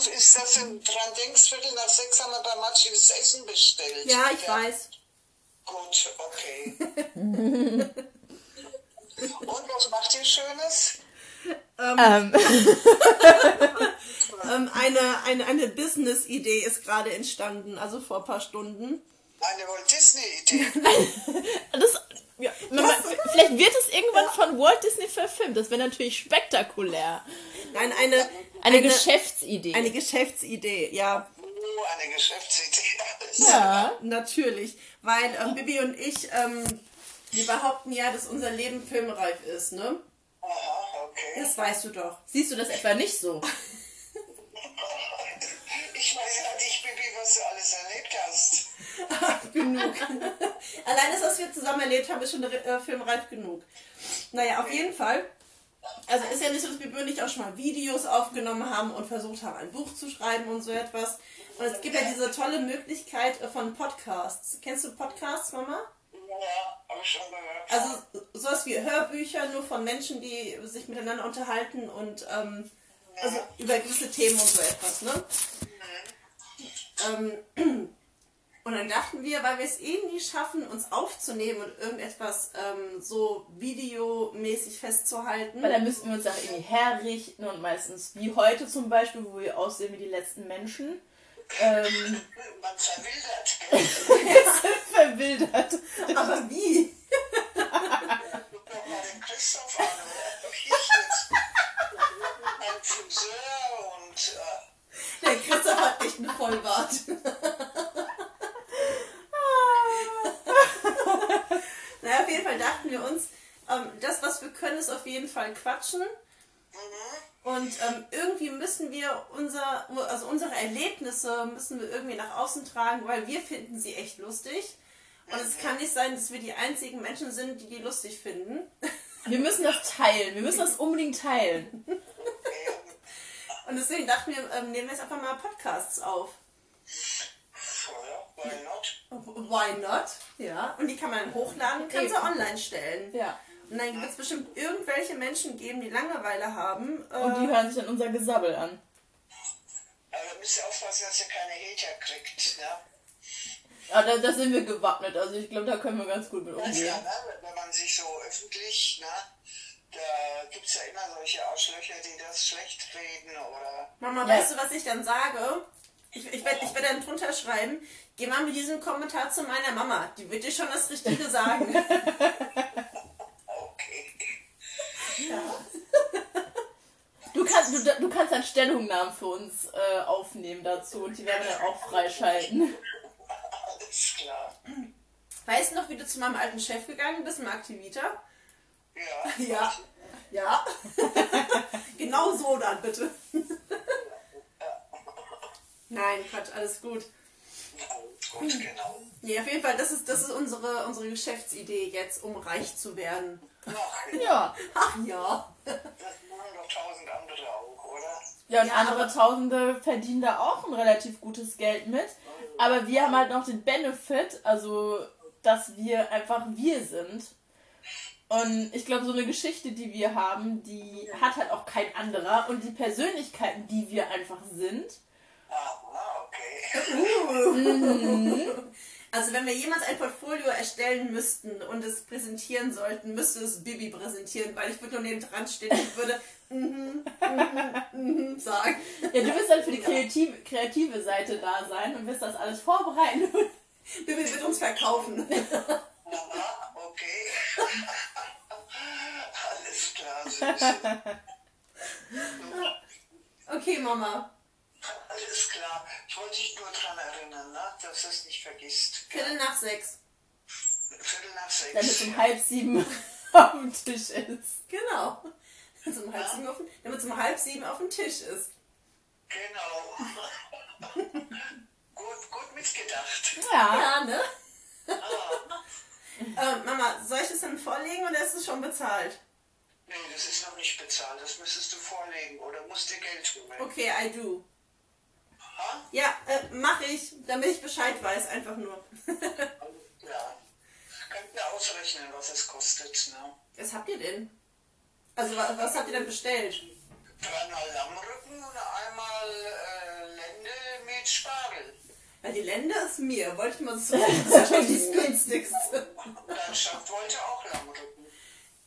doof ist, dass du dran denkst, Viertel nach sechs haben wir bei Matschi das Essen bestellt. Ja, ich weiß. Gut, okay. Und was macht ihr Schönes? Ähm, Ähm, eine eine, eine Business-Idee ist gerade entstanden, also vor ein paar Stunden. Eine Walt Disney-Idee. das, ja, man, man, vielleicht wird es irgendwann von Walt Disney verfilmt. Das wäre natürlich spektakulär. Nein, eine, Eine, Geschäftsidee. eine Geschäftsidee, ja. Oh, eine Geschäftsidee. ja. Natürlich, weil ähm, Bibi und ich, ähm, wir behaupten ja, dass unser Leben filmreif ist, ne? Aha, okay. Das weißt du doch. Siehst du das etwa nicht so? Ich weiß ja nicht, Bibi, was du alles erlebt hast. genug. Allein das, was wir zusammen erlebt haben, ist schon äh, filmreif genug. Naja, auf jeden Fall. Also ist ja nicht so, dass und ich auch schon mal Videos aufgenommen haben und versucht haben, ein Buch zu schreiben und so etwas. Und es gibt ja diese tolle Möglichkeit äh, von Podcasts. Kennst du Podcasts, Mama? Ja, habe ich schon gehört. Also sowas wie Hörbücher, nur von Menschen, die sich miteinander unterhalten und ähm, also über gewisse Themen und so etwas, ne? Ähm, und dann dachten wir, weil wir es eh nie schaffen, uns aufzunehmen und irgendetwas ähm, so videomäßig festzuhalten. Weil da müssten wir uns auch irgendwie herrichten und meistens, wie heute zum Beispiel, wo wir aussehen wie die letzten Menschen, ähm, Man verwildert. verwildert. Aber wie? Guck doch mal den Christoph an. oder? Ich jetzt. Ein Friseur und äh, Der Christoph hat echt einen Vollbart. naja, auf jeden Fall dachten wir uns, ähm, das, was wir können, ist auf jeden Fall quatschen. Und ähm, irgendwie müssen wir unser, also unsere Erlebnisse müssen wir irgendwie nach außen tragen, weil wir finden sie echt lustig. Und es kann nicht sein, dass wir die einzigen Menschen sind, die die lustig finden. Wir müssen das teilen. Wir müssen das unbedingt teilen. Und deswegen dachten wir, ähm, nehmen wir jetzt einfach mal Podcasts auf. Ja, why not? Ja. Und die kann man hochladen, kann sie online stellen. Ja. Und dann wird es bestimmt irgendwelche Menschen geben, die Langeweile haben. Äh, Und die hören sich dann unser Gesabbel an. Aber da müsst ihr aufpassen, dass ihr keine Hater kriegt. Ne? Ja, da, da sind wir gewappnet. Also ich glaube, da können wir ganz gut mit Ja, umgehen. ne? Wenn man sich so öffentlich, ne? da gibt es ja immer solche Arschlöcher, die das schlecht reden oder. Mama, Ja. weißt du, was ich dann sage? Ich, ich werde ich werd dann drunter schreiben, geh mal mit diesem Kommentar zu meiner Mama. Die wird dir schon das Richtige sagen. Okay. Du kannst, du, du kannst dann Stellungnahmen für uns äh, aufnehmen dazu und die werden wir dann auch freischalten. Alles klar. weißt du noch, wie du zu meinem alten Chef gegangen bist, Mark Tivita? Ja. Ja. Ja. genau so dann, bitte. Nein, Quatsch, alles gut. Gut, genau. Nee, auf jeden Fall, das ist, das ist unsere, unsere Geschäftsidee jetzt, um reich zu werden. Ach, Ja. Ach ja. das machen doch tausend andere auch, oder? Ja, und Ja, andere Tausende verdienen da auch ein relativ gutes Geld mit. Aber wir haben halt noch den Benefit, also dass wir einfach wir sind. Und ich glaube, so eine Geschichte, die wir haben, die hat halt auch kein anderer. Und die Persönlichkeiten, die wir einfach sind, Okay. Also wenn wir jemals ein Portfolio erstellen müssten und es präsentieren sollten, müsste es Bibi präsentieren, weil ich würde nur neben dran stehen und würde mhm, mhm, mhm sagen. ja, du wirst dann für die kreative, kreative Seite da sein und wirst das alles vorbereiten. Bibi wird uns verkaufen. Aha, okay. Alles klar, Süße. Okay, Mama. Alles klar. Ich wollte dich nur daran erinnern, ne? dass du es nicht vergisst. Viertel nach sechs. Viertel nach Damit sechs. es um halb sieben auf dem Tisch ist. Genau. Damit es um halb sieben auf, dem- damit es um halb sieben auf dem Tisch ist. Genau. gut, gut mitgedacht. Ja. Ja, ne? äh, Mama, soll ich das dann vorlegen oder ist es schon bezahlt? Nee, das ist noch nicht bezahlt. Das müsstest du vorlegen oder musst dir Geld holen. Okay, I do. Ha? Ja, äh, mache ich, damit ich Bescheid weiß, einfach nur. Ja. Könnt ihr ausrechnen, was es kostet, ne? Was habt ihr denn? Also was, was habt ihr denn bestellt? Dreimal Lammrücken und einmal äh, Spargel. Ja, die Lende ist mir. Wollte ich mal so. Das ist wahrscheinlich das günstigste. Dein Schaft wollte auch Lammrücken.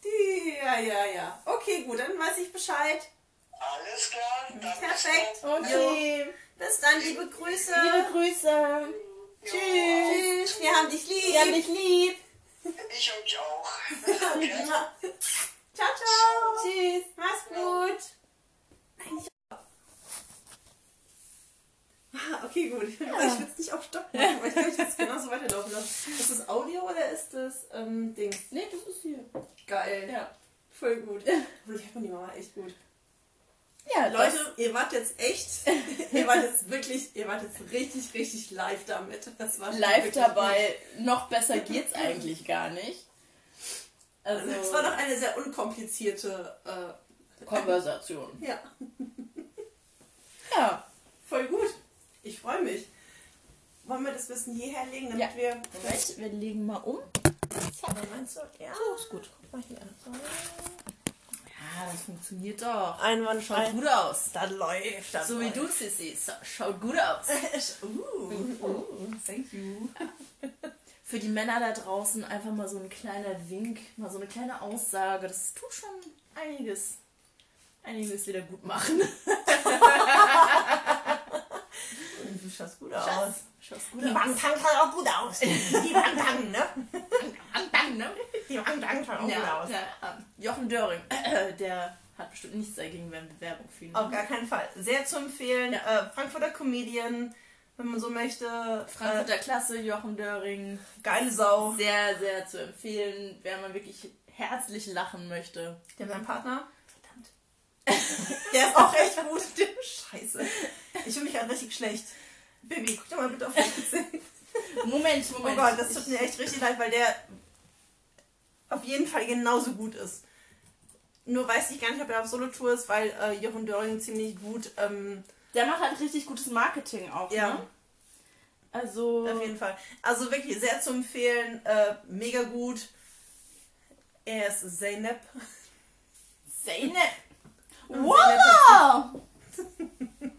Die, ja, ja, ja. Okay, gut, dann weiß ich Bescheid. Alles klar, dann bis Perfekt. dann. Okay. Bis dann, liebe Grüße. Liebe Grüße. Tschüss. Tschüss. Wir haben dich lieb. Wir haben dich lieb. Ich euch auch. Ciao, ciao. Tschüss. Mach's gut. Eigentlich- Ah, okay, gut. Ich will es nicht auf Stopp machen, weil ich kann jetzt genauso weiterlaufen lassen. Ist das Audio oder ist das ähm, Dings? Nee, das ist hier. Geil. Ja. Voll gut. Obwohl, Ich habe die Mama echt gut. Ja, Leute, ihr wart jetzt echt, ihr wart jetzt wirklich, ihr wart jetzt richtig, richtig live damit. Das war live dabei. Noch besser geht's eigentlich gar nicht. Also, gut. Es war doch eine sehr unkomplizierte, äh, Konversation. ja, Ja. voll gut. Ich freue mich. Wollen wir das Wissen hierher legen, damit Ja. wir... Moment, wir legen mal um. Oder meinst du? Ja. So, ist gut. Guck mal hier. So. Ja, das funktioniert doch. Einwandfrei. Schaut gut aus. Das läuft. Das So wie läuft. du, Sissi. So, schaut gut aus. uh, thank you. Für die Männer da draußen einfach mal so ein kleiner Wink, mal so eine kleine Aussage. Das tut schon einiges, einiges wieder gut machen. Du schaust gut Schatz, aus. schaust gut Die aus. Tang schaut auch gut aus. Die Wang Tang, ne? Bang, ne? Die schaut auch gut Ja, aus. ja, ähm, Jochen Döring, der hat bestimmt nichts dagegen, wenn wir Werbung für ihn Auf machen. gar keinen Fall. Sehr zu empfehlen. Ja. Äh, Frankfurter Comedian, wenn man so möchte. Frankfurter Klasse, Jochen Döring, Äh, geile Sau. sehr, sehr zu empfehlen, wer mal wirklich herzlich lachen möchte. Der sein Partner. Verdammt. Der ist auch echt gut. Scheiße. Ich fühle mich halt richtig schlecht. Baby, guck doch mal bitte auf mein Gesicht. Moment, Oh Moment. Gott, das tut mir echt richtig leid, weil der auf jeden Fall genauso gut ist. Nur weiß ich gar nicht, ob er auf Solo-Tour ist, weil äh, Jochen Döring ziemlich gut, ähm, Der macht halt richtig gutes Marketing auch, ja, ne? Also, auf jeden Fall. Also wirklich sehr zu empfehlen, äh, mega gut. Er ist Zeynep. Zeynep. Wow!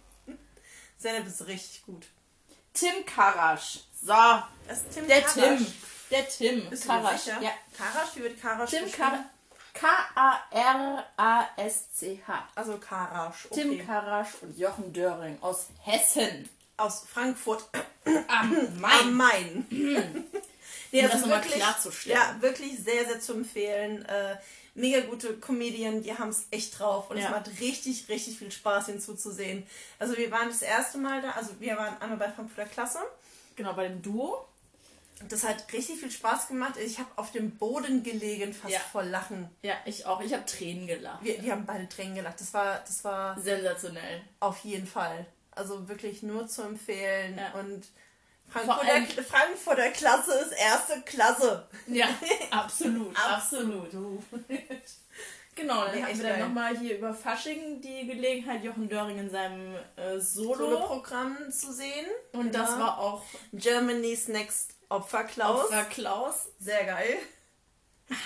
Zeynep ist richtig gut. Tim Karasch. So, Das ist Tim der Karasch. Tim. Der Tim Bist dir Karasch. Ja. Karasch, wie wird Karasch Tim? Karasch. K-A-R-A-S-C-H. Also Karasch, okay. Tim Karasch und Jochen Döring aus Hessen. Aus Frankfurt Am am Main. Main. nee, Um das also nochmal wirklich, klarzustellen. ja, wirklich sehr, sehr zu empfehlen. Äh, mega gute Comedian, die haben es echt drauf und Ja. es macht richtig, richtig viel Spaß hinzuzusehen. Also wir waren das erste Mal da, also wir waren einmal bei Frankfurter Klasse. Genau, bei dem Duo. Das hat richtig viel Spaß gemacht. Ich habe auf dem Boden gelegen, fast Ja. vor Lachen. Ja, ich auch. Ich habe Tränen gelacht. Wir, wir haben beide Tränen gelacht. Das war, das war Sensationell. auf jeden Fall. Also wirklich nur zu empfehlen. Ja. Und Frankfurter, Frankfurter Klasse ist erste Klasse. Ja, absolut, absolut. Genau, dann Nee, echt wir dann nochmal hier über Fasching die Gelegenheit, Jochen Döring in seinem äh, Solo. Solo-Programm zu sehen. Und das Ja. war auch Germany's Next Opfer Klaus. Opfer Klaus. Sehr geil.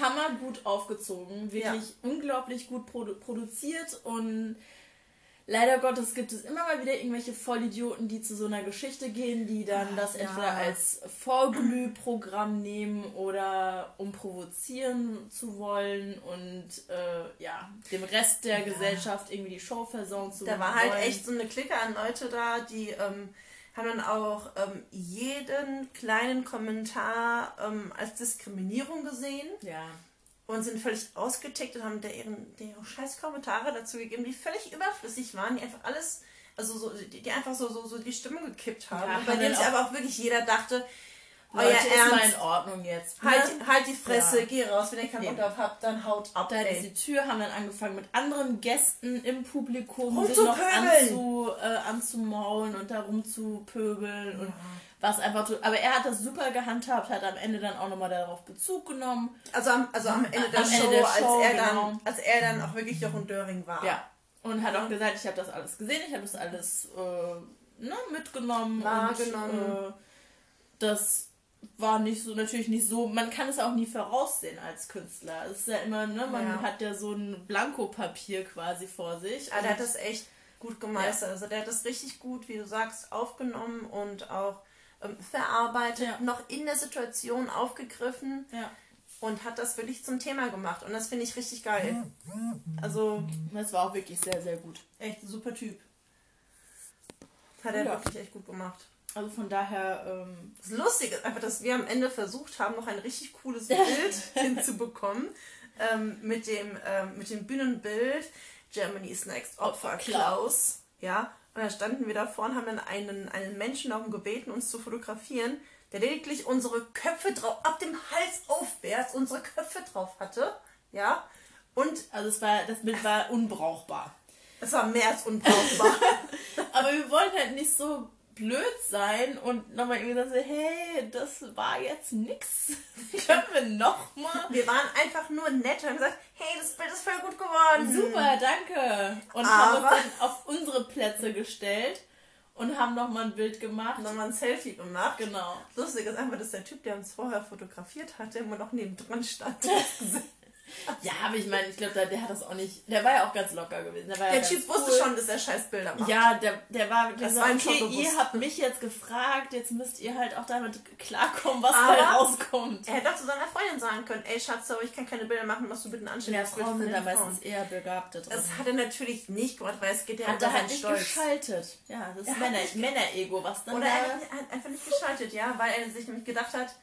Hammer gut aufgezogen, wirklich Ja. unglaublich gut produ produziert und leider Gottes gibt es immer mal wieder irgendwelche Vollidioten, die zu so einer Geschichte gehen, die dann das ja. entweder als Vorglühprogramm nehmen oder um provozieren zu wollen und äh, ja, dem Rest der Gesellschaft irgendwie die Show versauen zu Da wollen. war halt echt so eine Clique an Leute da, die ähm, haben dann auch ähm, jeden kleinen Kommentar ähm, als Diskriminierung gesehen Ja. und sind völlig ausgetickt und haben der ihren, der scheiß Kommentare dazu gegeben, die völlig überflüssig waren, die einfach alles, also so, die, die einfach so, so, so die Stimme gekippt haben. Ja, bei denen sich aber auch wirklich jeder dachte, euer Leute, ist mal Ernst, in Ordnung jetzt. ne? halt, halt die Fresse, Ja. geh raus, wenn ihr keinen Bock drauf habt, dann haut ab, Da diese Tür haben dann angefangen mit anderen Gästen im Publikum sich Rumzupöbeln. noch anzu, äh, anzumaulen und da rumzupöbeln und was einfach. Aber er hat das super gehandhabt, hat am Ende dann auch nochmal darauf Bezug genommen. Also am, also am Ende der Am Ende Show, der Show, als, er genau. dann, als er dann auch wirklich Jochen Döring war. Ja. Und hat auch gesagt, ich habe das alles gesehen, ich habe das alles äh, ne, mitgenommen. Wahrgenommen. Und, äh, das war nicht so, natürlich nicht so, man kann es auch nie voraussehen als Künstler. Es ist ja immer, ne, man Ja. hat ja so ein Blankopapier quasi vor sich. Aber der und- hat das echt gut gemeistert. Ja. Also der hat das richtig gut, wie du sagst, aufgenommen und auch ähm, verarbeitet, ja. noch in der Situation aufgegriffen. Und hat das wirklich zum Thema gemacht. Und das finde ich richtig geil. Also. Das war auch wirklich sehr, sehr gut. Echt ein super Typ. Hat er wirklich echt gut gemacht. Also von daher. Ähm das Lustige ist einfach, dass wir am Ende versucht haben, noch ein richtig cooles Bild hinzubekommen. Ähm, mit, dem, ähm, mit dem Bühnenbild Germany's Next Opfer Klaus. Ja. Und da standen wir davor und haben dann einen, einen Menschen darum gebeten, uns zu fotografieren der lediglich unsere Köpfe drauf, ab dem Hals aufwärts unsere Köpfe drauf hatte. Ja. Und. Also es war, das Bild war unbrauchbar. Es war mehr als unbrauchbar. Aber wir wollten halt nicht so blöd sein und nochmal irgendwie sagen, hey, das war jetzt nix. Können wir nochmal? Wir waren einfach nur nett und haben gesagt, hey, das Bild ist voll gut geworden. Super, danke. Und Aber haben uns dann auf unsere Plätze gestellt und haben nochmal ein Bild gemacht. Nochmal ein Selfie gemacht. Genau. Lustig ist einfach, dass der Typ, der uns vorher fotografiert hatte, immer noch neben dran stand. ja, aber ich meine, ich glaube, der, der, hat das auch nicht. Der war ja auch ganz locker gewesen. Der, der ja Typ cool. wusste schon, dass er scheiß Bilder macht. Ja, der, der war. Der das war okay, ihr habt mich jetzt gefragt, jetzt müsst ihr halt auch damit klarkommen, was aber da rauskommt. Er hätte auch zu seiner Freundin sagen können: Ey, Schatz, aber ich kann keine Bilder machen, was du bitte anstellen. Ja, Frauen sind da meistens eher begabte drin. Das hat er natürlich nicht gemacht, weil es geht ja hat er halt nicht Stolz. geschaltet. Ja, das ist Männer, Männer-Ego, was dann. Oder er hat einfach nicht geschaltet, ja, weil er sich nämlich gedacht hat: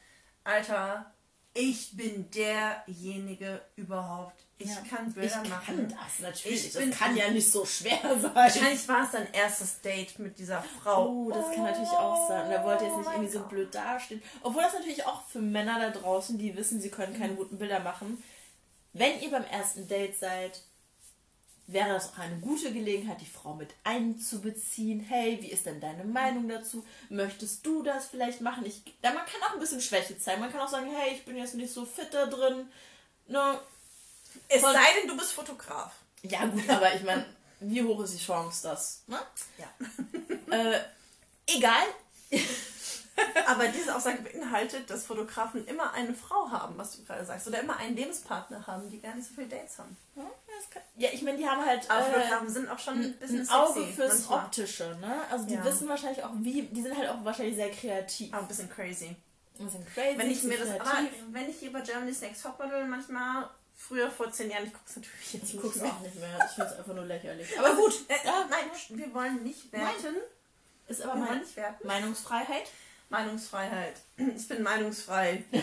Alter, ich bin derjenige überhaupt. Ich ja. kann Bilder ich machen. Kann das natürlich. Ich das kann ja nicht so schwer sein. Wahrscheinlich war es dein erstes Date mit dieser Frau. Oh, das kann natürlich auch sein. Er wollte jetzt nicht oh irgendwie so blöd dastehen. Obwohl das natürlich auch für Männer da draußen, die wissen, sie können keine guten Bilder machen. Wenn ihr beim ersten Date seid, wäre das auch eine gute Gelegenheit, die Frau mit einzubeziehen. Hey, wie ist denn deine Meinung dazu? Möchtest du das vielleicht machen? Ich, ja, man kann auch ein bisschen Schwäche zeigen. Man kann auch sagen, hey, ich bin jetzt nicht so fit da drin. Ne? Es Von, sei denn, du bist Fotograf. Ja, gut, aber ich meine, wie hoch ist die Chance, dass. Ne? Ja. äh, egal. Aber diese Aussage beinhaltet, dass Fotografen immer eine Frau haben, was du gerade sagst, oder immer einen Lebenspartner haben, die gar nicht so viele Dates haben. Ja, ich meine, die haben halt. Aber äh, Fotografen sind auch schon ein bisschen ein Auge fürs manchmal. Optische, ne? Also die ja. wissen wahrscheinlich auch, wie. Die sind halt auch wahrscheinlich sehr kreativ. Auch ein bisschen crazy. Ein bisschen crazy. Wenn ich mir das. Aber wenn ich hier bei Germany's Next Topmodel manchmal früher vor zehn Jahren, ich gucke es natürlich jetzt ich guck's auch nicht mehr. Ich finde es einfach nur lächerlich. Aber gut, äh, ja, nein, wir wollen nicht werten. Nein. Ist aber mein, Meinungsfreiheit. Meinungsfreiheit. Ich bin meinungsfrei.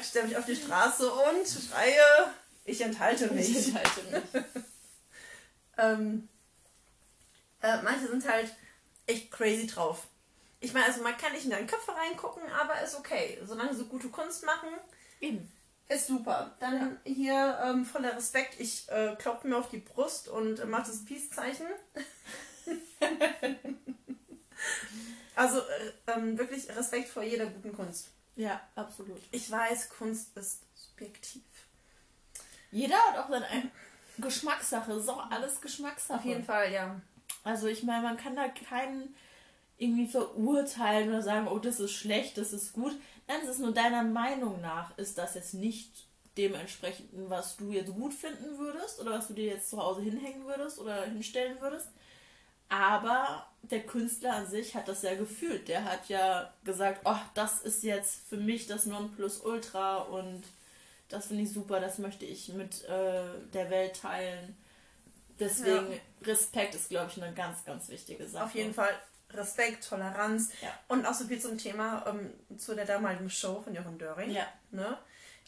Ich stelle mich auf die Straße und schreie, ich enthalte mich. Ich enthalte mich. ähm, äh, manche sind halt echt crazy drauf. Ich meine, also man kann nicht in deine Köpfe reingucken, aber ist okay. Solange sie gute Kunst machen, Eben. ist super. Dann ja. hier ähm, voller Respekt. Ich äh, klopfe mir auf die Brust und äh, mache das Peace-Zeichen. Also äh, ähm, wirklich Respekt vor jeder guten Kunst. Ja, absolut. Ich weiß, Kunst ist subjektiv. Jeder hat auch seine Geschmackssache. Ist auch alles Geschmackssache. Auf jeden Fall, ja. Also ich meine, man kann da keinen irgendwie verurteilen oder sagen, oh, das ist schlecht, das ist gut. Nein, es ist nur deiner Meinung nach, ist das jetzt nicht dementsprechend, was du jetzt gut finden würdest oder was du dir jetzt zu Hause hinhängen würdest oder hinstellen würdest. Aber der Künstler an sich hat das ja gefühlt. Der hat ja gesagt, oh, das ist jetzt für mich das Nonplusultra und das finde ich super, das möchte ich mit äh, der Welt teilen. Deswegen ja. Respekt ist, glaube ich, eine ganz, ganz wichtige Sache. Auf jeden Fall Respekt, Toleranz ja. und auch so viel zum Thema ähm, zu der damaligen Show von Jochen Döring. Ja. Ne?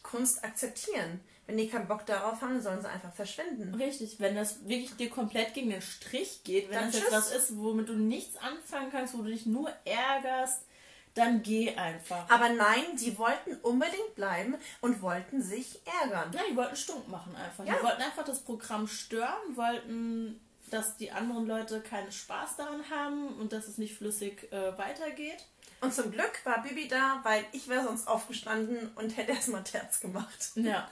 Kunst akzeptieren. Wenn die keinen Bock darauf haben, sollen sie einfach verschwinden. Richtig, wenn das wirklich dir komplett gegen den Strich geht, wenn dann das jetzt was ist, womit du nichts anfangen kannst, wo du dich nur ärgerst, dann geh einfach. Aber nein, die wollten unbedingt bleiben und wollten sich ärgern. Ja, die wollten stunk machen einfach. Ja. Die wollten einfach das Programm stören, wollten, dass die anderen Leute keinen Spaß daran haben und dass es nicht flüssig äh, weitergeht. Und zum Glück war Bibi da, weil ich wäre sonst aufgestanden und hätte erstmal Terz gemacht. Ja.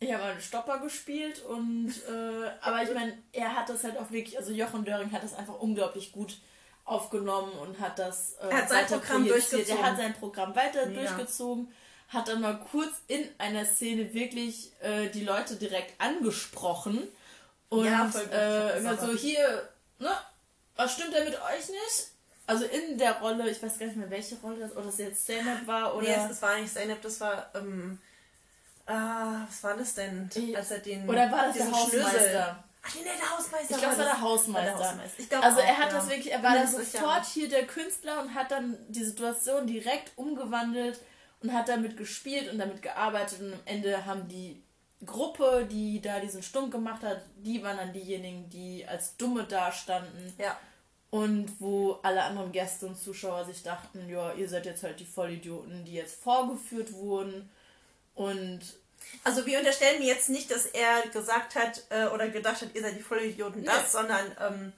Ich habe einen Stopper gespielt und äh, aber ich meine, er hat das halt auch wirklich, also Jochen Döring hat das einfach unglaublich gut aufgenommen und hat das äh, er hat sein Programm durchgezogen. Er hat sein Programm weiter ja. durchgezogen, hat dann mal kurz in einer Szene wirklich äh, die Leute direkt angesprochen und ja, äh, so hier ne? Was stimmt denn mit euch nicht? Also in der Rolle, ich weiß gar nicht mehr, welche Rolle das, oder das jetzt Zeynep war oder. Nee, es, es war nicht Zeynep, das war, ähm, ah, was war das denn? Als er den, oder war das der Hausmeister? Schlüssel- Ach nee, der Hausmeister. Ich glaube, es war der Hausmeister. War der Hausmeister. Ich glaub also er hat ja. das wirklich, er war dann sofort hier der Künstler und hat dann die Situation direkt umgewandelt und hat damit gespielt und damit gearbeitet und am Ende haben die Gruppe, die da diesen Stumm gemacht hat, die waren dann diejenigen, die als Dumme dastanden Ja. Und wo alle anderen Gäste und Zuschauer sich dachten, ja, ihr seid jetzt halt die Vollidioten, die jetzt vorgeführt wurden und Also wir unterstellen mir jetzt nicht, dass er gesagt hat äh, oder gedacht hat, ihr seid die Vollidioten das, Nee. sondern ähm,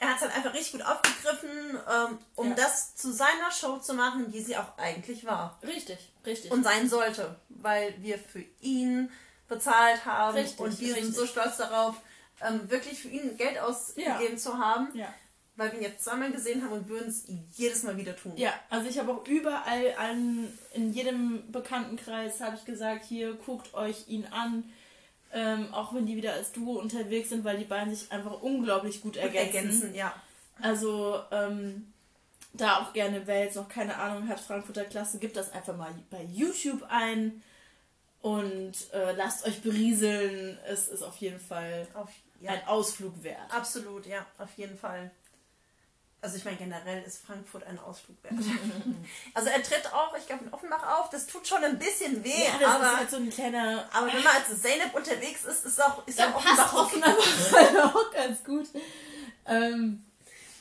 er hat es halt einfach richtig gut aufgegriffen, ähm, um Ja. das zu seiner Show zu machen, die sie auch eigentlich war richtig, richtig. und sein sollte, weil wir für ihn bezahlt haben Richtig, und wir sind richtig. so stolz darauf, ähm, wirklich für ihn Geld ausgegeben zu haben, ja. Weil wir ihn jetzt zweimal gesehen haben und würden es jedes Mal wieder tun. Ja, also ich habe auch überall an, in jedem Bekanntenkreis habe ich gesagt, hier guckt euch ihn an, ähm, auch wenn die wieder als Duo unterwegs sind, weil die beiden sich einfach unglaublich gut ergänzen. Ergänzen, ja. Also ähm, da auch gerne, wer jetzt noch keine Ahnung hat, Frankfurter Klasse, gibt das einfach mal bei YouTube ein und äh, lasst euch berieseln. Es ist auf jeden Fall Auf, ja. ein Ausflug wert. Absolut, ja, auf jeden Fall. Also ich meine, generell ist Frankfurt ein Ausflug wert. also er tritt auch, ich glaube, in Offenbach auf. Das tut schon ein bisschen weh, Ja, das aber, ist halt so ein kleiner aber wenn man als Zeynep unterwegs ist, ist auch, ist Dann auch passt Offenbach okay. Offenbach auch ganz gut. Ähm,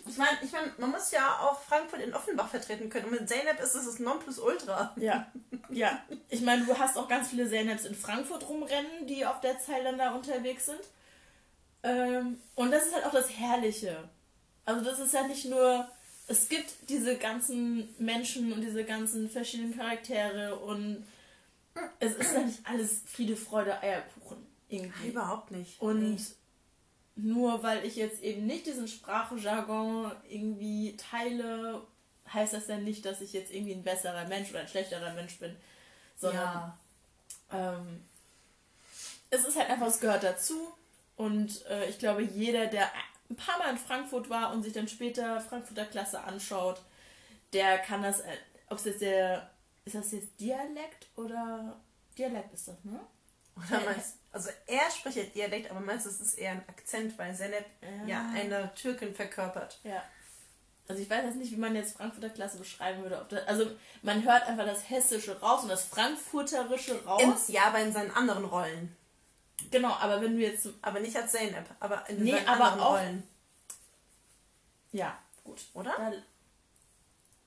Ich meine, ich mein, man muss ja auch Frankfurt in Offenbach vertreten können. Und mit Zeynep ist es das Nonplusultra. ja, ja. Ich meine, du hast auch ganz viele Zeynabs in Frankfurt rumrennen, die auf der Zeiländer unterwegs sind. Ähm, und das ist halt auch das Herrliche. Also das ist ja nicht nur, es gibt diese ganzen Menschen und diese ganzen verschiedenen Charaktere und es ist ja nicht alles Friede, Freude, Eierkuchen irgendwie. Überhaupt nicht. Und Nee. nur weil ich jetzt eben nicht diesen Sprachjargon irgendwie teile, heißt das ja nicht, dass ich jetzt irgendwie ein besserer Mensch oder ein schlechterer Mensch bin. Sondern ja. ähm, es ist halt einfach, es gehört dazu. Und äh, ich glaube, jeder, der ein paar Mal in Frankfurt war und sich dann später Frankfurter Klasse anschaut, der kann das, äh, ob es jetzt der, ist das jetzt Dialekt oder Dialekt ist das, ne? Oder meinst, also er spricht ja Dialekt, aber meinst du, es ist eher ein Akzent, weil Zeynep Ja. ja eine Türkin verkörpert. Ja. Also ich weiß jetzt nicht, wie man jetzt Frankfurter Klasse beschreiben würde. Das, also man hört einfach das Hessische raus und das Frankfurterische raus. In, ja, aber in seinen anderen Rollen. Genau, aber wenn du jetzt... Aber nicht als Zeynep, aber in Nee, aber auch- Rollen. Ja, gut. Oder? Da,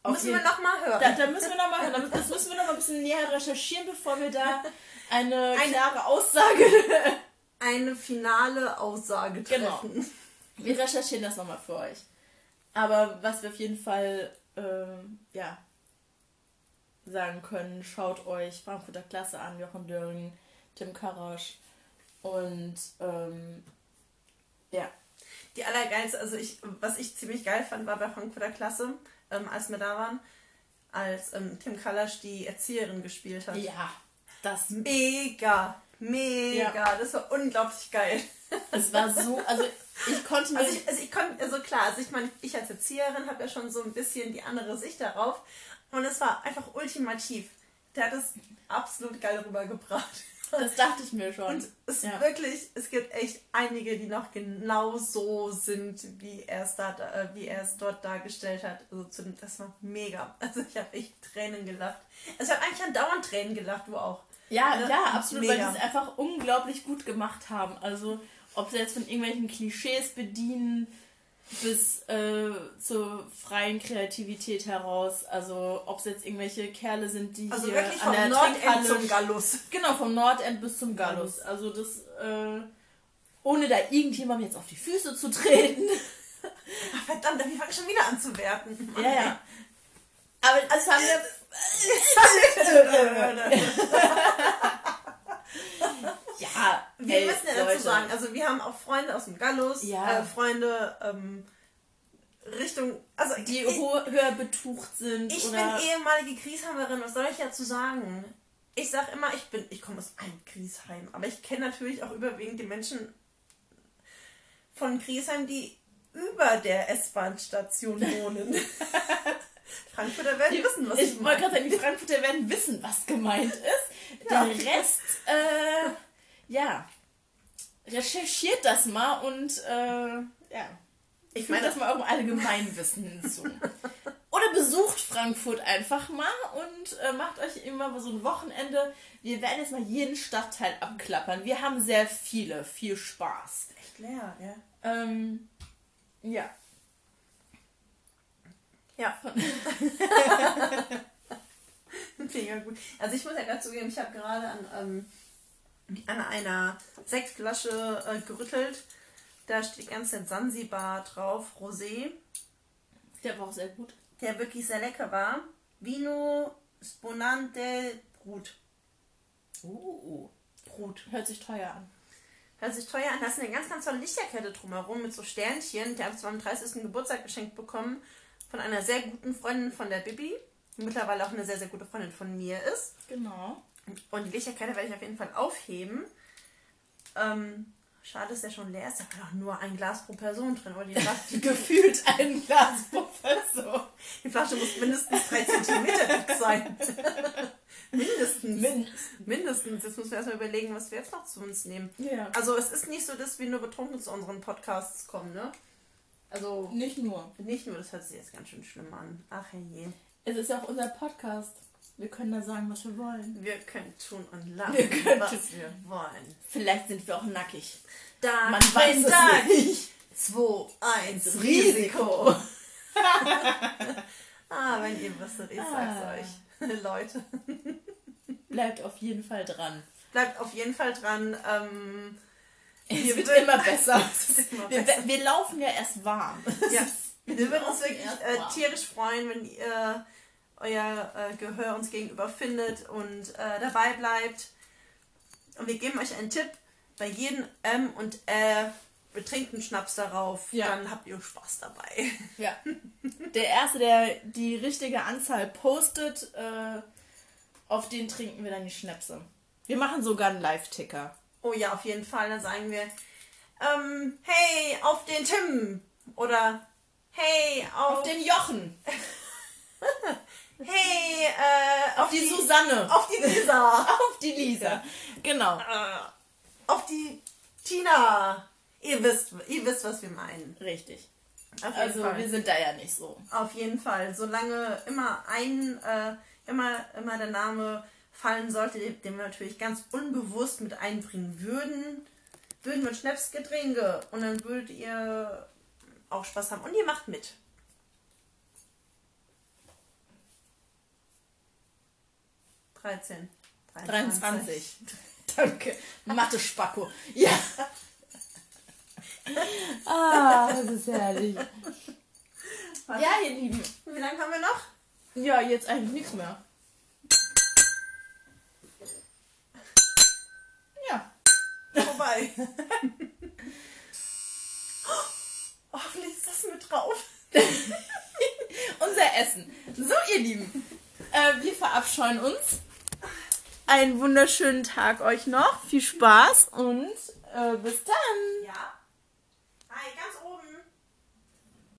auf Müssen wir nochmal hören. da, da müssen wir noch mal, das müssen wir noch mal ein bisschen näher recherchieren, bevor wir da eine Ein- klare Aussage... Eine finale Aussage Genau. treffen. Wir recherchieren das nochmal für euch. Aber was wir auf jeden Fall, ähm, ja, sagen können, schaut euch Frankfurter Klasse an, Jochen Döring, Tim Karasch und, ähm, ja, Die allergeilste, also ich, was ich ziemlich geil fand, war bei Frankfurter Klasse, ähm, als wir da waren, als ähm, Tim Kalasch die Erzieherin gespielt hat. ja, das, Mega, mega, Ja. das war unglaublich geil. es war so, also ich konnte mir, Also ich, also ich konnte, also klar, also ich meine, ich als Erzieherin habe ja schon so ein bisschen die andere Sicht darauf und es war einfach ultimativ. Der hat es absolut geil rübergebracht. Das dachte ich mir schon. Und es Ja. wirklich, es gibt echt einige, die noch genau so sind, wie er es, da, äh, wie er es dort dargestellt hat. Also zu das war mega. Also ich habe echt Tränen gelacht. Also ich habe eigentlich andauernd Tränen gelacht, du auch. Ja, Ne? ja, absolut, weil Mega. die es einfach unglaublich gut gemacht haben. Also, ob sie jetzt von irgendwelchen Klischees bedienen bis äh, zur freien Kreativität heraus. Also, ob es jetzt irgendwelche Kerle sind, die Also hier wirklich an vom der Nordend zum Gallus. Genau, vom Nordend bis zum Gallus. Also, das, äh, ohne da irgendjemandem jetzt auf die Füße zu treten. Ach, verdammt, wir fangen schon wieder an zu werten. ja, ja. Aber das haben wir. Ja, Wir ey, müssen ja dazu Leute. sagen, also wir haben auch Freunde aus dem Gallus, Ja. äh, Freunde ähm, Richtung, also die ich, höher betucht sind ich oder bin ehemalige Griesheimerin, was soll ich dazu sagen? Ich sag immer, ich bin, ich komme aus einem Griesheim, aber ich kenne natürlich auch überwiegend die Menschen von Griesheim, die über der S-Bahn-Station wohnen. Frankfurter werden wissen, was ich ich wollte gerade sagen, die Frankfurter werden wissen, was gemeint ist. Der Ja. Rest, äh, ja, recherchiert das mal und, äh, ja, Ich meine, das mal eurem Allgemeinwissen hinzu. Oder besucht Frankfurt einfach mal und äh, macht euch immer so ein Wochenende. Wir werden jetzt mal jeden Stadtteil abklappern. Wir haben sehr viele. Viel Spaß. echt leer, ja. Ähm, ja. Ja. Mega gut. Also ich muss ja gerade zugeben, ich habe gerade an, ähm, an einer Sektflasche äh, gerüttelt. Da steht die ganze Zeit Sansibar drauf, Rosé, Der war auch sehr gut. der wirklich sehr lecker war. Vino Sponante Brut. Uh, Brut. hört sich teuer an. Hört sich teuer an. Da ist eine ganz, ganz tolle Lichterkette drumherum mit so Sternchen. Die habe ich am 30. Geburtstag geschenkt bekommen von einer sehr guten Freundin von der Bibi, die mittlerweile auch eine sehr, sehr gute Freundin von mir ist. Genau. Und die Lichterkette werde ich auf jeden Fall aufheben. Ähm, schade, dass der schon leer ist. Da war doch nur ein Glas pro Person drin. Aber die Flasche, Gefühlt ein Glas Professor. die Flasche muss mindestens 3 cm dick sein. mindestens. mindestens. Jetzt müssen wir erstmal überlegen, was wir jetzt noch zu uns nehmen. Ja. Also es ist nicht so, dass wir nur betrunken zu unseren Podcasts kommen, ne? Also Nicht nur. nicht nur, das hört sich jetzt ganz schön schlimm an. Ach je. Es ist ja auch unser Podcast. Wir können da sagen, was wir wollen. Wir können tun und lachen, Wir können was tun. wir wollen. Vielleicht sind wir auch nackig. Da, Man weiß es da, nicht. 2, 1, Risiko. Ah, wenn ihr wüsstet, ich sag's Ah. euch. Leute. Bleibt auf jeden Fall dran. Bleibt auf jeden Fall dran. Ähm, Es Wir wird immer besser. es wird immer Wir, besser. wir laufen ja erst warm. Ja, wir würden uns wirklich äh, tierisch freuen, wenn ihr euer äh, Gehör uns gegenüber findet und äh, dabei bleibt. Und wir geben euch einen Tipp. Bei jedem M und Ä, wir trinken Schnaps darauf, Ja. dann habt ihr Spaß dabei. Ja. Der Erste, der die richtige Anzahl postet, äh, auf den trinken wir dann die Schnäpse. Wir machen sogar einen Live-Ticker. Oh ja, auf jeden Fall. Dann sagen wir, ähm, hey, auf den Tim. Oder hey, auf, Auf den Jochen. hey, äh, auf, Auf die Susanne. auf die Lisa. Auf die Lisa. Genau. äh, auf die Tina. Ihr wisst, ihr wisst, was wir meinen. Richtig. Also Fall. wir sind da ja nicht so. Auf jeden Fall. Solange immer ein, äh, immer, immer der Name fallen sollte, den den wir natürlich ganz unbewusst mit einbringen würden, würden wir Schnapsgetränke und dann würdet ihr auch Spaß haben und ihr macht mit. Dreizehn. 23. Danke. Mathe-Spacko. Ja. ah, das ist herrlich. Ja, ihr Lieben. Wie lange haben wir noch? Ja, jetzt eigentlich nichts mehr. Ja. Vorbei. hoffentlich ist das mit drauf. Unser Essen. So, ihr Lieben. Äh, wir verabscheuen uns einen wunderschönen Tag euch noch. Viel Spaß und äh, bis dann. Ja. Hi, ganz